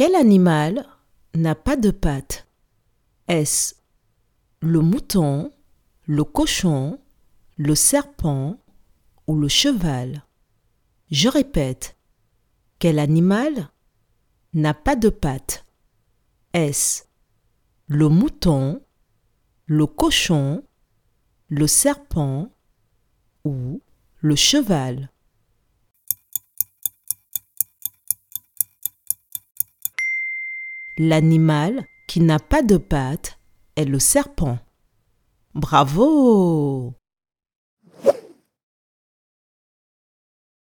Quel animal n'a pas de pattes? Est-ce le mouton, le cochon, le serpent ou le cheval? Je répète. Quel animal n'a pas de pattes? Est-ce le mouton, le cochon, le serpent ou le cheval? L'animal qui n'a pas de pattes est le serpent. Bravo